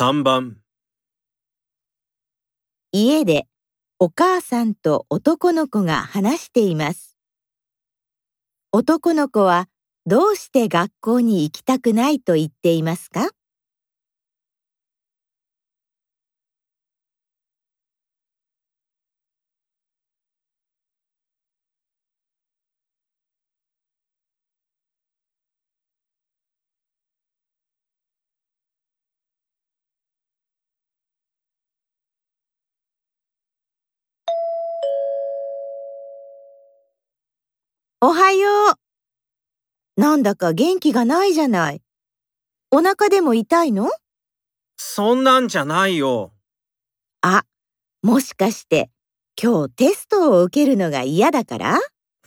3番家でお母さんと男の子が話しています。男の子はどうして学校に行きたくないと言っていますか？おはよう。なんだか元気がないじゃない。お腹でも痛いの？そんなんじゃないよ。あ、もしかして今日テストを受けるのが嫌だから？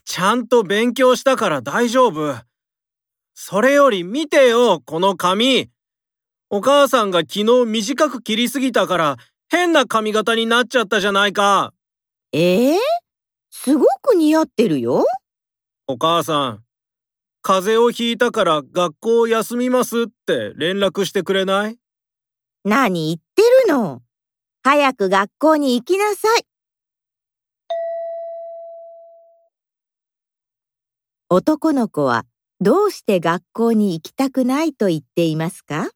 ちゃんと勉強したから大丈夫。それより見てよ、この髪。お母さんが昨日短く切りすぎたから変な髪型になっちゃったじゃないか。ええすごく似合ってるよ。お母さん、風邪をひいたから学校を休みますって連絡してくれない？何言ってるの？早く学校に行きなさい。男の子はどうして学校に行きたくないと言っていますか？